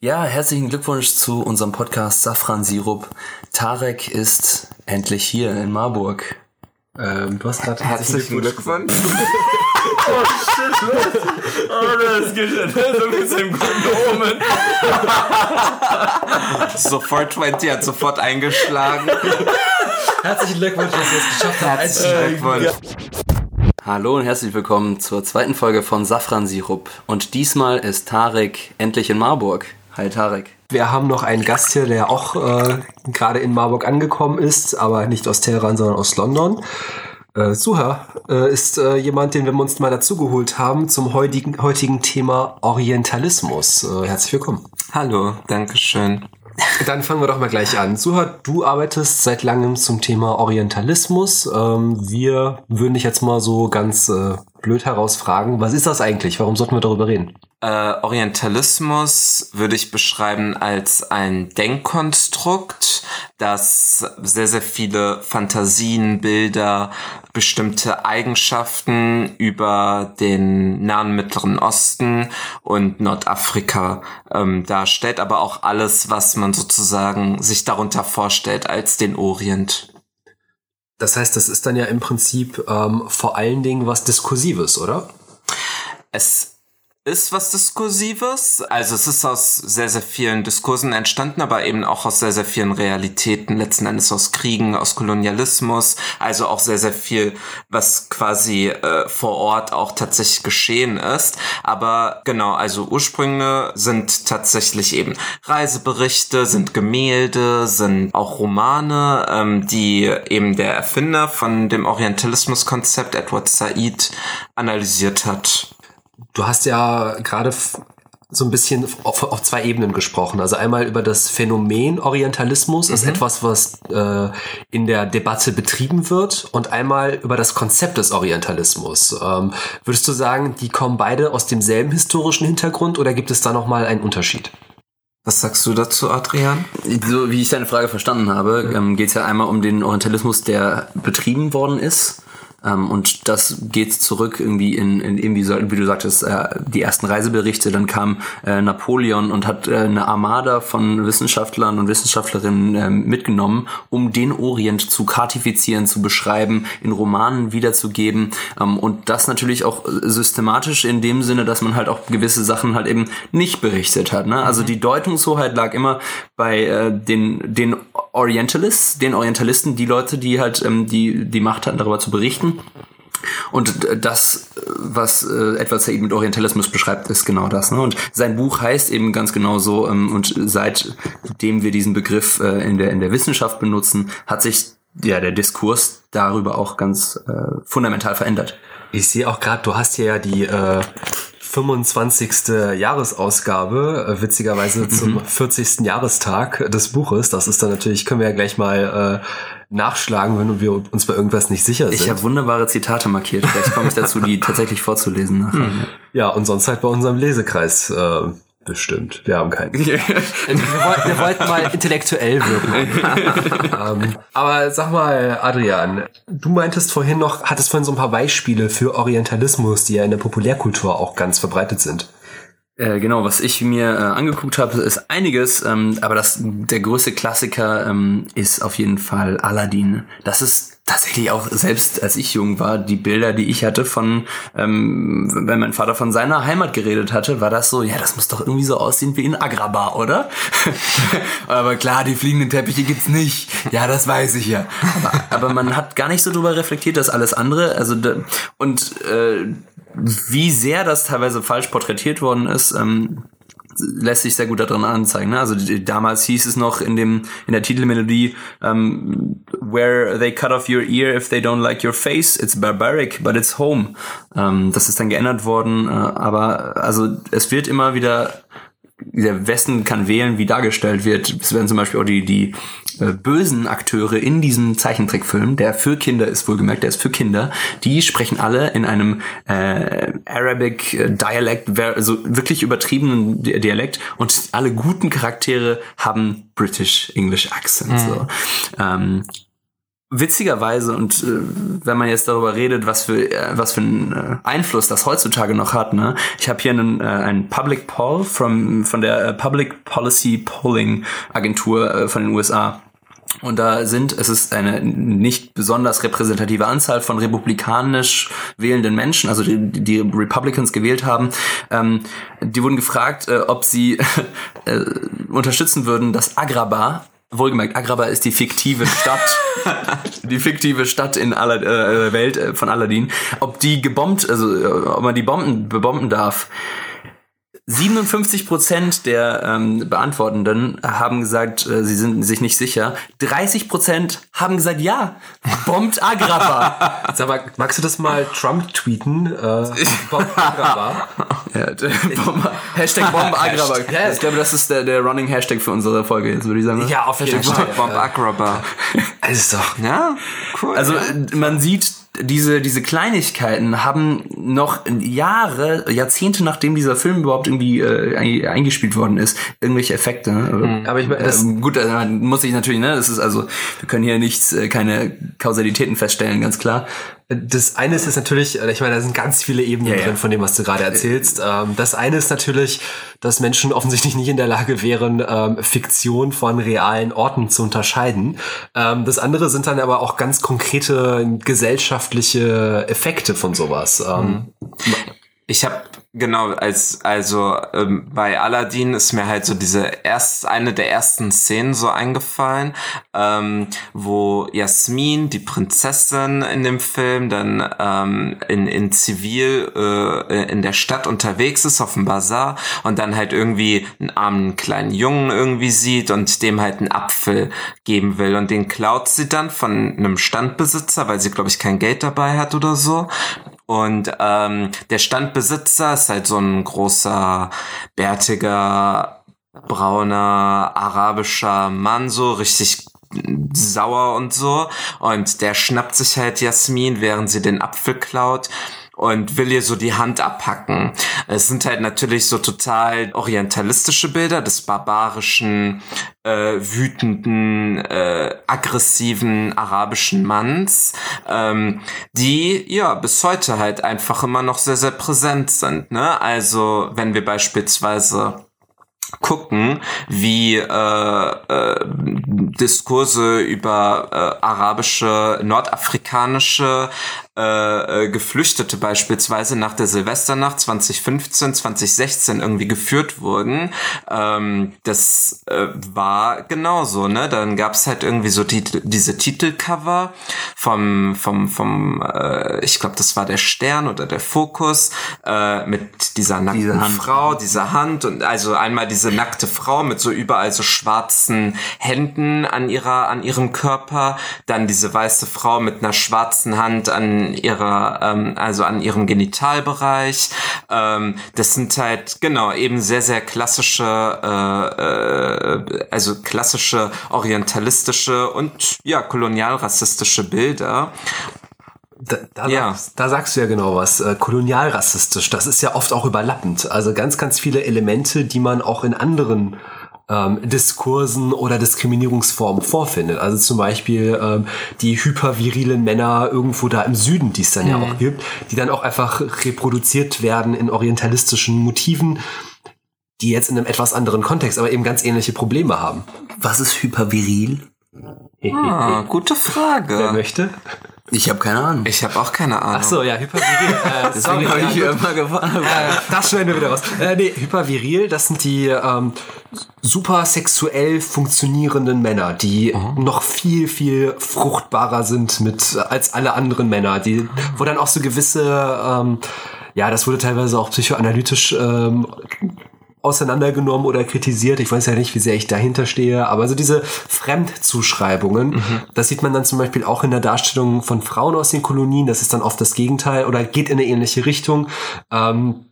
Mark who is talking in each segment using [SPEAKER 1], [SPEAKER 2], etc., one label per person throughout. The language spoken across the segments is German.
[SPEAKER 1] Ja, herzlichen Glückwunsch zu unserem Podcast Safran Sirup. Tarek ist endlich hier in Marburg.
[SPEAKER 2] Ähm, du hast gerade
[SPEAKER 3] Herzlichen Glückwunsch.
[SPEAKER 1] Oh shit, los. Oh, das geht ja so ein bisschen guten Omen.
[SPEAKER 3] sofort 20 hat sofort eingeschlagen.
[SPEAKER 2] Herzlichen Glückwunsch, dass ihr es geschafft habt.
[SPEAKER 3] Herzlichen Glückwunsch.
[SPEAKER 1] Hallo und herzlich willkommen zur zweiten Folge von Safran Sirup. Und diesmal ist Tarek endlich in Marburg. Hi Tarek.
[SPEAKER 2] Wir haben noch einen Gast hier, der auch äh, gerade in Marburg angekommen ist, aber nicht aus Teheran, sondern aus London. Äh, Suha äh, ist äh, jemand, den wir uns mal dazugeholt haben zum heutigen, heutigen Thema Orientalismus. Äh, herzlich willkommen.
[SPEAKER 3] Hallo, Dankeschön.
[SPEAKER 2] Dann fangen wir doch mal gleich an. Suha, du arbeitest seit langem zum Thema Orientalismus. Ähm, wir würden dich jetzt mal so ganz äh, blöd herausfragen, was ist das eigentlich? Warum sollten wir darüber reden?
[SPEAKER 3] Äh, Orientalismus würde ich beschreiben als ein Denkkonstrukt, das sehr, sehr viele Fantasien, Bilder, bestimmte Eigenschaften über den Nahen Mittleren Osten und Nordafrika ähm, darstellt, aber auch alles, was man sozusagen sich darunter vorstellt als den Orient.
[SPEAKER 2] Das heißt, das ist dann ja im Prinzip ähm, vor allen Dingen was Diskursives, oder?
[SPEAKER 3] Es ist was Diskursives. Also es ist aus sehr, sehr vielen Diskursen entstanden, aber eben auch aus sehr, sehr vielen Realitäten, letzten Endes aus Kriegen, aus Kolonialismus, also auch sehr, sehr viel, was quasi äh, vor Ort auch tatsächlich geschehen ist. Aber genau, also Ursprünge sind tatsächlich eben Reiseberichte, sind Gemälde, sind auch Romane, ähm, die eben der Erfinder von dem Orientalismus-Konzept, Edward Said, analysiert hat.
[SPEAKER 2] Du hast ja gerade so ein bisschen auf, auf, zwei Ebenen gesprochen. Also einmal über das Phänomen Orientalismus, mhm. ist etwas, was äh, in der Debatte betrieben wird, und einmal über das Konzept des Orientalismus. Ähm, würdest du sagen, die kommen beide aus demselben historischen Hintergrund oder gibt es da nochmal einen Unterschied?
[SPEAKER 3] Was sagst du dazu, Adrian?
[SPEAKER 1] So wie ich deine Frage verstanden habe, ähm, geht es ja einmal um den Orientalismus, der betrieben worden ist ähm, und das geht zurück irgendwie in, in irgendwie, so, wie du sagtest, äh, die ersten Reiseberichte. Dann kam äh, Napoleon und hat äh, eine Armada von Wissenschaftlern und Wissenschaftlerinnen äh, mitgenommen, um den Orient zu kartifizieren, zu beschreiben, in Romanen wiederzugeben. Ähm, und das natürlich auch systematisch in dem Sinne, dass man halt auch gewisse Sachen halt eben nicht berichtet hat. Ne? Also die Deutungshoheit lag immer bei äh, den, den Orientalists, den Orientalisten, die Leute, die halt ähm, die, die Macht hatten, darüber zu berichten. Und das, was äh, Edward Said mit Orientalismus beschreibt, ist genau das. Ne? Und sein Buch heißt eben ganz genau so, ähm, und seitdem wir diesen Begriff äh, in, der, in der Wissenschaft benutzen, hat sich ja der Diskurs darüber auch ganz äh, fundamental verändert.
[SPEAKER 2] Ich sehe auch gerade, du hast hier ja die äh, 25. Jahresausgabe, äh, witzigerweise mhm. zum 40. Jahrestag des Buches. Das ist dann natürlich, können wir ja gleich mal äh, nachschlagen, wenn wir uns bei irgendwas nicht sicher sind.
[SPEAKER 1] Ich habe wunderbare Zitate markiert. Vielleicht komme ich dazu, die tatsächlich vorzulesen nachher.
[SPEAKER 2] Mhm. Ja, und sonst halt bei unserem Lesekreis äh, Bestimmt. Wir haben keinen. wir, wollten, wir wollten mal intellektuell wirken. ähm, aber sag mal, Adrian, du meintest vorhin noch, hattest vorhin so ein paar Beispiele für Orientalismus, die ja in der Populärkultur auch ganz verbreitet sind.
[SPEAKER 1] Äh, genau, was ich mir äh, angeguckt habe, ist einiges, ähm, aber das der größte Klassiker ähm, ist auf jeden Fall Aladdin. Das ist tatsächlich auch selbst als ich jung war, die Bilder, die ich hatte von, ähm, wenn mein Vater von seiner Heimat geredet hatte, war das so, ja, das muss doch irgendwie so aussehen wie in Agrabah, oder? aber klar, die fliegenden Teppiche gibt's nicht. Ja, das weiß ich ja. Aber, aber man hat gar nicht so drüber reflektiert, dass alles andere, also und äh, wie sehr das teilweise falsch porträtiert worden ist, ähm, lässt sich sehr gut daran anzeigen. Ne? Also die, damals hieß es noch in dem in der Titelmelodie um, Where they cut off your ear if they don't like your face, it's barbaric, but it's home. Um, das ist dann geändert worden, äh, aber also es wird immer wieder der Westen kann wählen, wie dargestellt wird. Es werden zum Beispiel auch die, die äh, bösen Akteure in diesem Zeichentrickfilm, der für Kinder ist, wohlgemerkt, der ist für Kinder, die sprechen alle in einem äh, Arabic äh, Dialekt, also wirklich übertriebenen Dialekt und alle guten Charaktere haben British English Accent. Mhm. So. Ähm, witzigerweise und äh, wenn man jetzt darüber redet, was für äh, was für einen äh, Einfluss das heutzutage noch hat, ne? Ich habe hier einen äh, einen Public Poll from von der äh, Public Policy Polling Agentur äh, von den USA. Und da sind, es ist eine nicht besonders repräsentative Anzahl von republikanisch wählenden Menschen, also die, die Republicans gewählt haben, ähm, die wurden gefragt, äh, ob sie äh, unterstützen würden, dass Agrabah Wohlgemerkt, Agrabah ist die fiktive Stadt, die fiktive Stadt in aller äh, Welt äh, von Aladdin. Ob die gebombt, also äh, ob man die Bomben bebomben darf. 57 Prozent der ähm, Beantwortenden haben gesagt, äh, sie sind sich nicht sicher. 30 Prozent haben gesagt, ja, bombt Agrabah.
[SPEAKER 2] Sag mal, magst du das mal Trump tweeten? Äh, Bomb Agrabah.
[SPEAKER 1] ja, Bomb, Hashtag Bomb Agrabah.
[SPEAKER 2] Ja,
[SPEAKER 1] Ich glaube, das ist der, der Running Hashtag für unsere Folge jetzt, würde ich sagen. oder?
[SPEAKER 2] Ja, auf jeden
[SPEAKER 1] Hashtag
[SPEAKER 2] Fall.
[SPEAKER 3] Bob Agrabah.
[SPEAKER 2] Ist doch.
[SPEAKER 3] Ja, cool.
[SPEAKER 1] Also äh, man sieht, diese, diese Kleinigkeiten haben noch Jahre, Jahrzehnte nachdem dieser Film überhaupt irgendwie äh, ein- eingespielt worden ist, irgendwelche Effekte. Ne?
[SPEAKER 2] Aber ich meine,
[SPEAKER 1] gut, äh, muss ich natürlich, ne, das ist also, wir können hier nichts, äh, keine Kausalitäten feststellen, ganz klar.
[SPEAKER 2] Das eine ist natürlich, äh, ich meine, da sind ganz viele Ebenen
[SPEAKER 1] Ja, ja.
[SPEAKER 2] drin von dem, was du gerade erzählst. Ähm, Das eine ist natürlich, dass Menschen offensichtlich nicht in der Lage wären, ähm, Fiktion von realen Orten zu unterscheiden. Ähm, Das andere sind dann aber auch ganz konkrete gesellschaftliche Effekte von sowas. Ähm,
[SPEAKER 3] Ich habe genau als also ähm, bei Aladdin ist mir halt so diese erst eine der ersten Szenen so eingefallen, ähm, wo Jasmin, die Prinzessin in dem Film, dann ähm, in in Zivil äh, in der Stadt unterwegs ist auf dem Bazar und dann halt irgendwie einen armen kleinen Jungen irgendwie sieht und dem halt einen Apfel geben will und den klaut sie dann von einem Standbesitzer, weil sie glaube ich kein Geld dabei hat oder so und ähm, der Standbesitzer ist halt so ein großer, bärtiger, brauner, arabischer Mann, so richtig sauer und so. Und der schnappt sich halt Jasmin, während sie den Apfel klaut und will ihr so die Hand abhacken. Es sind halt natürlich so total orientalistische Bilder des barbarischen, äh, wütenden, äh, aggressiven arabischen Manns, ähm, die ja bis heute halt einfach immer noch sehr, sehr präsent sind. Ne? Also wenn wir beispielsweise gucken, wie äh, äh, Diskurse über äh, arabische, nordafrikanische äh, äh, Geflüchtete beispielsweise nach der Silvesternacht 2015, 2016 irgendwie geführt wurden. Ähm, das äh, war genauso, ne? Dann gab's halt irgendwie so die, diese Titelcover vom, vom, vom äh, ich glaube, das war der Stern oder der Fokus, äh, mit dieser nackten
[SPEAKER 1] Diese.
[SPEAKER 3] Frau, dieser Hand und also einmal diese nackte Frau mit so überall so schwarzen Händen an ihrer, an ihrem Körper, dann diese weiße Frau mit einer schwarzen Hand an ihrer, ähm, also an ihrem Genitalbereich. Ähm, das sind halt genau eben sehr sehr klassische, äh, äh, also klassische orientalistische und ja kolonialrassistische Bilder.
[SPEAKER 2] Da, da,
[SPEAKER 3] Ja.
[SPEAKER 2] sagst, da sagst du ja genau was. Äh, kolonialrassistisch, das ist ja oft auch überlappend. Also ganz, ganz viele Elemente, die man auch in anderen ähm, Diskursen oder Diskriminierungsformen vorfindet. Also zum Beispiel ähm, die hypervirilen Männer irgendwo da im Süden, die es dann ja auch gibt, die dann auch einfach reproduziert werden in orientalistischen Motiven, die jetzt in einem etwas anderen Kontext, aber eben ganz ähnliche Probleme haben.
[SPEAKER 1] Was ist hyperviril?
[SPEAKER 3] Ah, gute
[SPEAKER 2] Wer
[SPEAKER 3] Frage.
[SPEAKER 2] möchte?
[SPEAKER 1] Ich habe keine Ahnung.
[SPEAKER 3] Ich habe auch keine Ahnung.
[SPEAKER 2] Ach so, ja, hyperviril. Äh, sorry,
[SPEAKER 1] Deswegen habe ich
[SPEAKER 2] gut.
[SPEAKER 1] immer gefahren.
[SPEAKER 2] Äh, das schneiden wir wieder raus. Äh, nee, hyperviril, das sind die ähm, super sexuell funktionierenden Männer, die noch viel, viel fruchtbarer sind mit als alle anderen Männer, die, wo dann auch so gewisse, ähm, ja, das wurde teilweise auch psychoanalytisch ähm, auseinandergenommen oder kritisiert. Ich weiß ja nicht, wie sehr ich dahinter stehe, aber so diese Fremdzuschreibungen, das sieht man dann zum Beispiel auch in der Darstellung von Frauen aus den Kolonien. Das ist dann oft das Gegenteil oder geht in eine ähnliche Richtung. Ähm,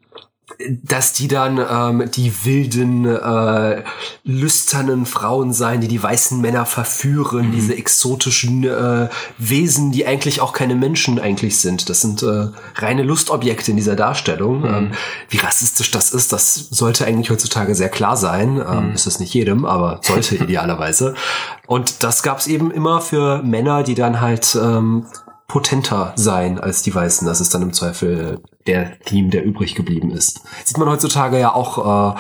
[SPEAKER 2] dass die dann ähm, die wilden, äh, lüsternen Frauen sein, die die weißen Männer verführen, mhm. diese exotischen äh, Wesen, die eigentlich auch keine Menschen eigentlich sind. Das sind äh, reine Lustobjekte in dieser Darstellung. Mhm. Ähm, wie rassistisch das ist, das sollte eigentlich heutzutage sehr klar sein. Ähm, mhm. Ist es nicht jedem, aber sollte idealerweise. Und das gab's eben immer für Männer, die dann halt ähm, potenter sein als die Weißen. Das ist dann im Zweifel der Team, der übrig geblieben ist. Sieht man heutzutage ja auch äh,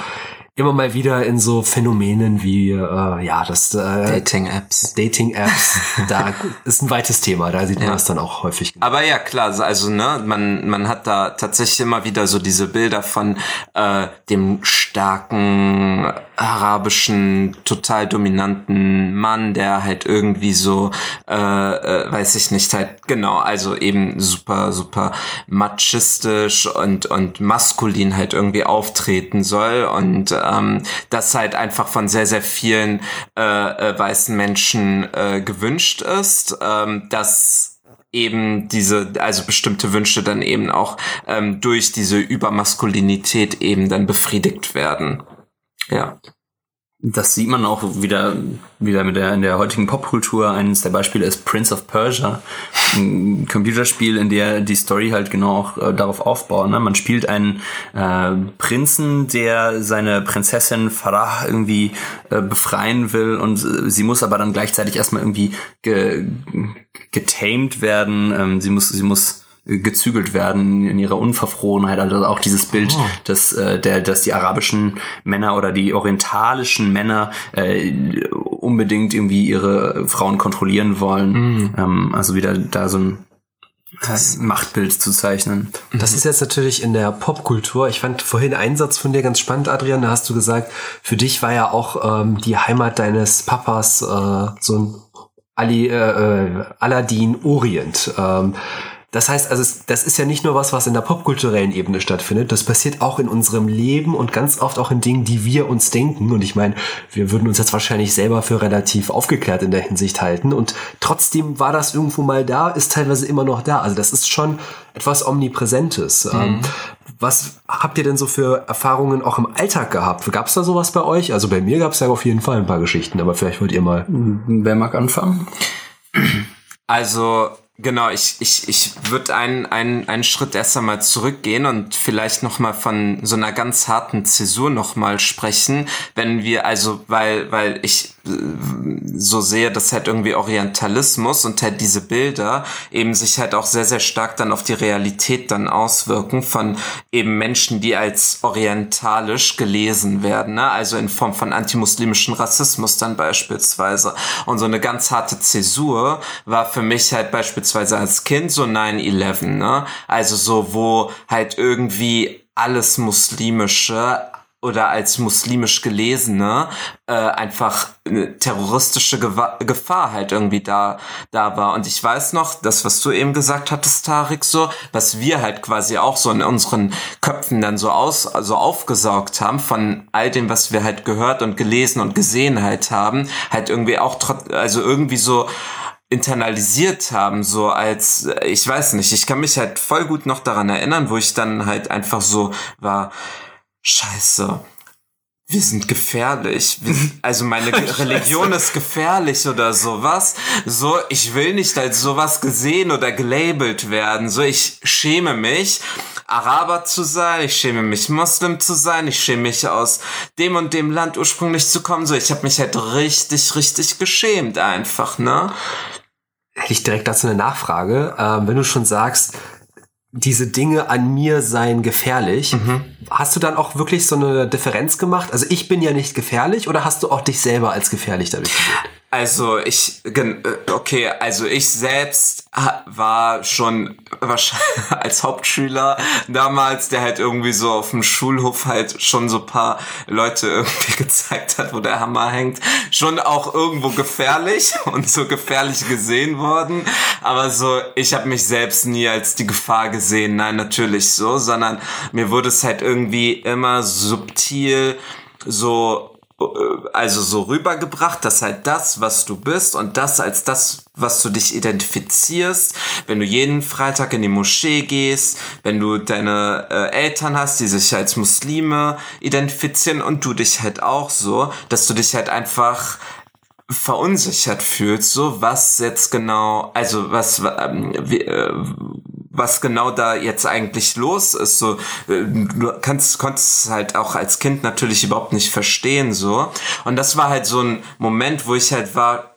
[SPEAKER 2] immer mal wieder in so Phänomenen wie äh, ja das äh,
[SPEAKER 3] Dating Apps
[SPEAKER 2] Dating Apps da ist ein weites Thema da sieht man ja. das dann auch häufig.
[SPEAKER 3] Aber ja klar also ne man man hat da tatsächlich immer wieder so diese Bilder von äh, dem starken arabischen total dominanten Mann der halt irgendwie so äh, äh, weiß ich nicht halt genau also eben super super machistisch und und maskulin halt irgendwie auftreten soll und ähm, das halt einfach von sehr, sehr vielen äh, äh, weißen Menschen äh, gewünscht ist, ähm, dass eben diese, also bestimmte Wünsche dann eben auch ähm, durch diese Übermaskulinität eben dann befriedigt werden. Ja.
[SPEAKER 1] Das sieht man auch wieder, wieder mit der, in der heutigen Popkultur. Eines der Beispiele ist Prince of Persia. Ein Computerspiel, in der die Story halt genau auch äh, darauf aufbaut. Ne? Man spielt einen äh, Prinzen, der seine Prinzessin Farah irgendwie äh, befreien will und äh, sie muss aber dann gleichzeitig erstmal irgendwie ge getamed werden. Ähm, sie muss, sie muss gezügelt werden in ihrer Unverfrorenheit. Also auch dieses Bild, oh. dass, äh, der, dass die arabischen Männer oder die orientalischen Männer äh, unbedingt irgendwie ihre Frauen kontrollieren wollen. Mm. Ähm, also wieder da so ein das Machtbild zu zeichnen.
[SPEAKER 2] Das ist jetzt natürlich in der Popkultur. Ich fand vorhin einen Satz von dir ganz spannend, Adrian. Da hast du gesagt, für dich war ja auch ähm, die Heimat deines Papas äh, so ein Ali, äh, äh Aladdin Orient. Ähm, das heißt also, das ist ja nicht nur was, was in der popkulturellen Ebene stattfindet, das passiert auch in unserem Leben und ganz oft auch in Dingen, die wir uns denken. Und ich meine, wir würden uns jetzt wahrscheinlich selber für relativ aufgeklärt in der Hinsicht halten. Und trotzdem war das irgendwo mal da, ist teilweise immer noch da. Also das ist schon etwas Omnipräsentes. Mhm. Ähm, was habt ihr denn so für Erfahrungen auch im Alltag gehabt? Gab es da sowas bei euch? Also bei mir gab es ja auf jeden Fall ein paar Geschichten, aber vielleicht wollt ihr mal.
[SPEAKER 1] Wer mag anfangen?
[SPEAKER 3] Also Genau, ich, ich, ich würde einen, einen, einen Schritt erst einmal zurückgehen und vielleicht nochmal von so einer ganz harten Zäsur nochmal sprechen, wenn wir, also, weil, weil ich so sehe, dass halt irgendwie Orientalismus und halt diese Bilder eben sich halt auch sehr, sehr stark dann auf die Realität dann auswirken von eben Menschen, die als orientalisch gelesen werden, ne? also in Form von antimuslimischen Rassismus dann beispielsweise. Und so eine ganz harte Zäsur war für mich halt beispielsweise als Kind so 9-11, ne? also so, wo halt irgendwie alles Muslimische oder als muslimisch gelesene äh, einfach eine terroristische Gewa Gefahr halt irgendwie da da war. Und ich weiß noch das was du eben gesagt hattest Tarik so was wir halt quasi auch so in unseren Köpfen dann so aus also aufgesaugt haben von all dem was wir halt gehört und gelesen und gesehen halt haben halt irgendwie auch also irgendwie so internalisiert haben, so als, ich weiß nicht, ich kann mich halt voll gut noch daran erinnern, wo ich dann halt einfach so war, Scheiße. Wir sind gefährlich. Wir, also meine Religion ist gefährlich oder sowas. So, ich will nicht als sowas gesehen oder gelabelt werden. So, ich schäme mich, Araber zu sein. Ich schäme mich, Muslim zu sein. Ich schäme mich, aus dem und dem Land ursprünglich zu kommen. So, ich habe mich halt richtig, richtig geschämt einfach, ne?
[SPEAKER 2] Hätte ich direkt dazu eine Nachfrage. Ähm, wenn du schon sagst, diese Dinge an mir seien gefährlich. Mhm. Hast du dann auch wirklich so eine Differenz gemacht? Also ich bin ja nicht gefährlich oder hast du auch dich selber als gefährlich dadurch gesehen?
[SPEAKER 3] Also ich, äh, okay, also ich selbst war schon als Hauptschüler damals, der halt irgendwie so auf dem Schulhof halt schon so paar Leute irgendwie gezeigt hat, wo der Hammer hängt, schon auch irgendwo gefährlich und so gefährlich gesehen worden. Aber so, ich habe mich selbst nie als die Gefahr gesehen, nein, natürlich so, sondern mir wurde es halt irgendwie immer subtil so also so rübergebracht, dass halt das, was du bist und das als das, was du dich identifizierst, wenn du jeden Freitag in die Moschee gehst, wenn du deine äh, Eltern hast, die sich als Muslime identifizieren und du dich halt auch so, dass du dich halt einfach verunsichert fühlst, so was jetzt genau, also was ähm, wie, äh, was genau da jetzt eigentlich los ist. So, äh, du kannst, konntest halt auch als Kind natürlich überhaupt nicht verstehen, so. Und das war halt so ein Moment, wo ich halt war,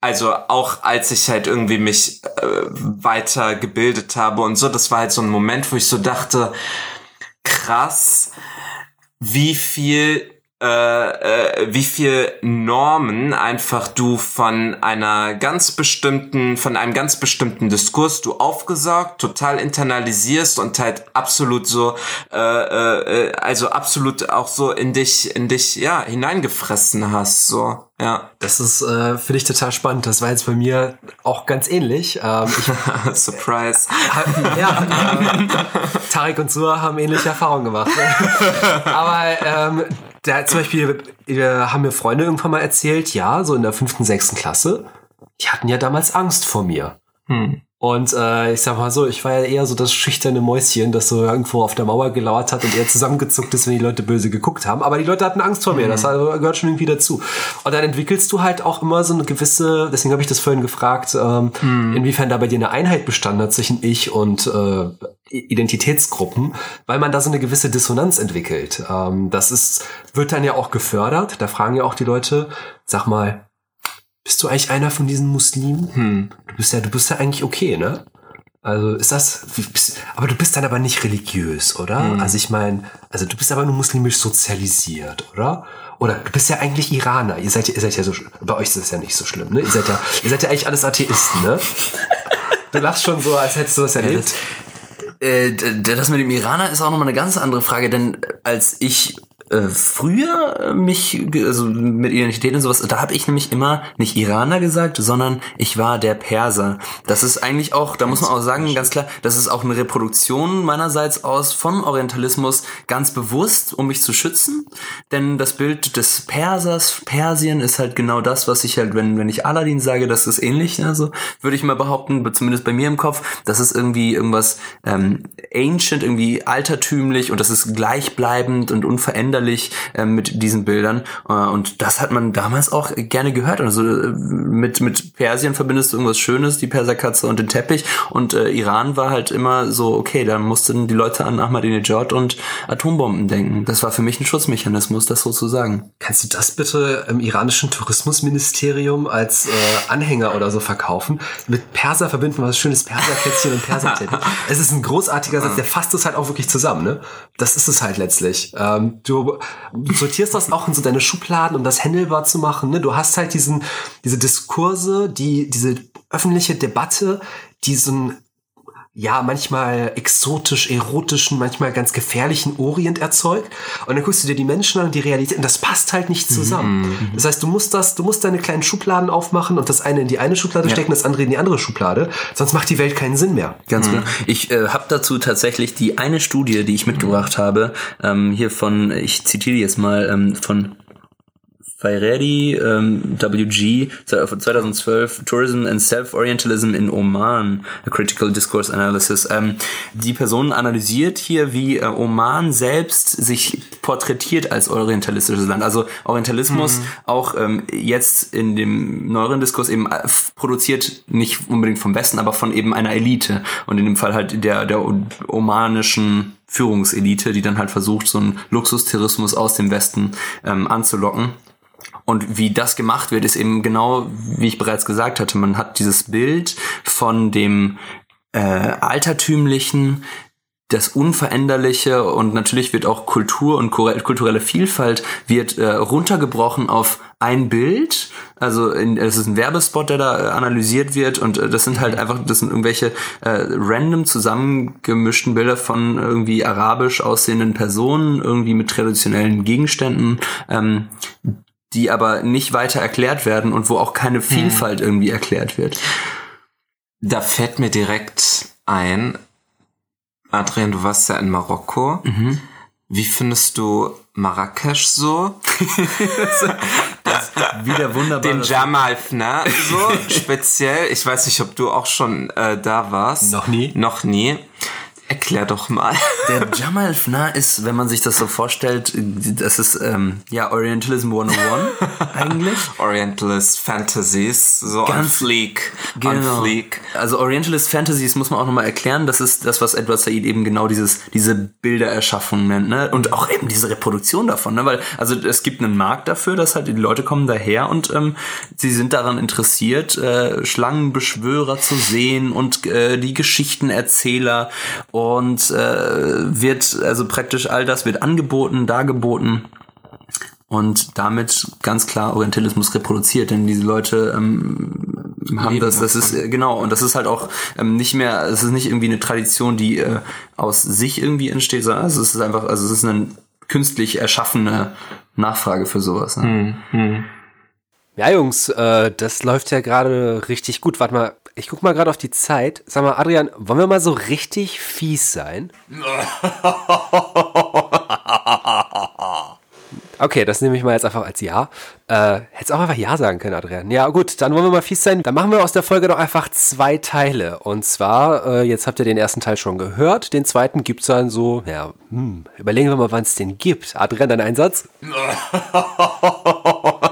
[SPEAKER 3] also auch als ich halt irgendwie mich äh, weiter gebildet habe und so, das war halt so ein Moment, wo ich so dachte, krass, wie viel äh, äh, wie viel Normen einfach du von einer ganz bestimmten, von einem ganz bestimmten Diskurs du aufgesaugt, total internalisierst und halt absolut so, äh, äh, also absolut auch so in dich, in dich, ja, hineingefressen hast, so. Ja.
[SPEAKER 2] Das ist, äh, finde ich total spannend. Das war jetzt bei mir auch ganz ähnlich. Ähm,
[SPEAKER 3] ich, Surprise.
[SPEAKER 2] ja, äh, Tarek und Sua haben ähnliche Erfahrungen gemacht. Ne? Aber ähm, da zum Beispiel haben mir Freunde irgendwann mal erzählt, ja, so in der fünften, sechsten Klasse, die hatten ja damals Angst vor mir. Hm. Und äh, ich sag mal so, ich war ja eher so das schüchterne Mäuschen, das so irgendwo auf der Mauer gelauert hat und eher zusammengezuckt ist, wenn die Leute böse geguckt haben. Aber die Leute hatten Angst vor mir, mhm. das gehört schon irgendwie dazu. Und dann entwickelst du halt auch immer so eine gewisse, deswegen habe ich das vorhin gefragt, ähm, mhm. inwiefern da bei dir eine Einheit bestanden hat zwischen ich und äh, Identitätsgruppen, weil man da so eine gewisse Dissonanz entwickelt. Ähm, das ist, wird dann ja auch gefördert. Da fragen ja auch die Leute, sag mal, bist du eigentlich einer von diesen Muslimen? Hm. Du bist ja, du bist ja eigentlich okay, ne? Also ist das, aber du bist dann aber nicht religiös, oder? Hm. Also ich meine, also du bist aber nur muslimisch sozialisiert, oder? Oder du bist ja eigentlich Iraner. Ihr seid, ihr seid ja so, bei euch ist das ja nicht so schlimm, ne? Ihr seid ja, ihr seid ja eigentlich alles Atheisten, ne? Du lachst schon so, als hättest du das erlebt.
[SPEAKER 1] Ja, das, äh, das mit dem Iraner ist auch nochmal eine ganz andere Frage, denn als ich äh, früher äh, mich, also mit Identität und sowas, da habe ich nämlich immer nicht Iraner gesagt, sondern ich war der Perser. Das ist eigentlich auch, da muss man auch sagen, ganz klar, das ist auch eine Reproduktion meinerseits aus von Orientalismus ganz bewusst, um mich zu schützen. Denn das Bild des Persers, Persien ist halt genau das, was ich halt, wenn, wenn ich Aladdin sage, das ist ähnlich, also würde ich mal behaupten, zumindest bei mir im Kopf, das ist irgendwie irgendwas ähm, ancient, irgendwie altertümlich und das ist gleichbleibend und unverändert veränderlich äh, mit diesen Bildern. Äh, und das hat man damals auch gerne gehört. Also äh, mit, mit Persien verbindest du irgendwas Schönes, die Perserkatze und den Teppich. Und äh, Iran war halt immer so, okay, da mussten die Leute an Ahmadinejad und Atombomben denken. Das war für mich ein Schutzmechanismus, das so zu sagen.
[SPEAKER 2] Kannst du das bitte im iranischen Tourismusministerium als äh, Anhänger oder so verkaufen? Mit Perser verbinden wir was schönes Perserkätzchen und Perserteppich. es ist ein großartiger Satz, der fasst es halt auch wirklich zusammen, ne? Das ist es halt letztlich. Ähm, du du, sortierst das auch in so deine Schubladen, um das handelbar zu machen. Ne? Du hast halt diesen, diese Diskurse, die, diese öffentliche Debatte, diesen ja, manchmal exotisch, erotischen, manchmal ganz gefährlichen Orient erzeugt. Und dann guckst du dir die Menschen an und die Realität und das passt halt nicht zusammen. Mhm. Das heißt, du musst das, du musst deine kleinen Schubladen aufmachen und das eine in die eine Schublade ja. stecken, das andere in die andere Schublade. Sonst macht die Welt keinen Sinn mehr.
[SPEAKER 1] Ganz mhm. genau. Ich äh, habe dazu tatsächlich die eine Studie, die ich mitgebracht habe, ähm, hier von, ich zitiere jetzt mal, ähm, von Fairedi, ähm, WG, 2012, Tourism and Self-Orientalism in Oman, a Critical Discourse Analysis. Ähm, die Person analysiert hier, wie äh, Oman selbst sich porträtiert als orientalistisches Land. Also Orientalismus mhm. auch ähm, jetzt in dem neueren Diskurs eben äh, produziert nicht unbedingt vom Westen, aber von eben einer Elite. Und in dem Fall halt der, der omanischen Führungselite, die dann halt versucht, so einen Luxustourismus aus dem Westen ähm, anzulocken. Und wie das gemacht wird, ist eben genau, wie ich bereits gesagt hatte, man hat dieses Bild von dem äh, altertümlichen, das Unveränderliche und natürlich wird auch Kultur und kulturelle Vielfalt wird äh, runtergebrochen auf ein Bild. Also es ist ein Werbespot, der da äh, analysiert wird und äh, das sind halt einfach, das sind irgendwelche äh, random zusammengemischten Bilder von irgendwie arabisch aussehenden Personen, irgendwie mit traditionellen Gegenständen, ähm, die aber nicht weiter erklärt werden und wo auch keine Vielfalt hm. irgendwie erklärt wird.
[SPEAKER 3] Da fällt mir direkt ein, Adrian, du warst ja in Marokko. Mhm. Wie findest du Marrakesch so?
[SPEAKER 1] das, wieder wunderbar.
[SPEAKER 3] Den Jamal Fna so speziell. Ich weiß nicht, ob du auch schon äh, da warst.
[SPEAKER 2] Noch nie.
[SPEAKER 3] Noch nie. Erklär doch mal.
[SPEAKER 1] Der Jamal Fna ist, wenn man sich das so vorstellt, das ist ähm, ja Orientalism 101 eigentlich.
[SPEAKER 3] Orientalist Fantasies, so Ganz, fleek.
[SPEAKER 1] Genau.
[SPEAKER 3] Fleek.
[SPEAKER 1] Also Orientalist Fantasies muss man auch nochmal erklären. Das ist das, was Edward Said eben genau dieses, diese Bildererschaffung nennt. Ne? Und auch eben diese Reproduktion davon. Ne? Weil also es gibt einen Markt dafür, dass halt die Leute kommen daher und ähm, sie sind daran interessiert, äh, Schlangenbeschwörer zu sehen und äh, die Geschichtenerzähler und äh, wird, also praktisch all das wird angeboten, dargeboten und damit ganz klar Orientalismus reproduziert, denn diese Leute ähm, haben das, das ist äh, genau und das ist halt auch ähm, nicht mehr, es ist nicht irgendwie eine Tradition, die äh, aus sich irgendwie entsteht, sondern es ist einfach, also es ist eine künstlich erschaffene Nachfrage für sowas. Ne? Hm, hm.
[SPEAKER 2] Ja, Jungs, äh, das läuft ja gerade richtig gut. Warte mal, ich guck mal gerade auf die Zeit. Sag mal, Adrian, wollen wir mal so richtig fies sein? Okay, das nehme ich mal jetzt einfach als Ja. Äh, hättest auch einfach Ja sagen können, Adrian. Ja, gut, dann wollen wir mal fies sein. Dann machen wir aus der Folge doch einfach zwei Teile. Und zwar, äh, jetzt habt ihr den ersten Teil schon gehört. Den zweiten gibt's dann so, ja, hm, überlegen wir mal, wann es den gibt. Adrian, dein Einsatz?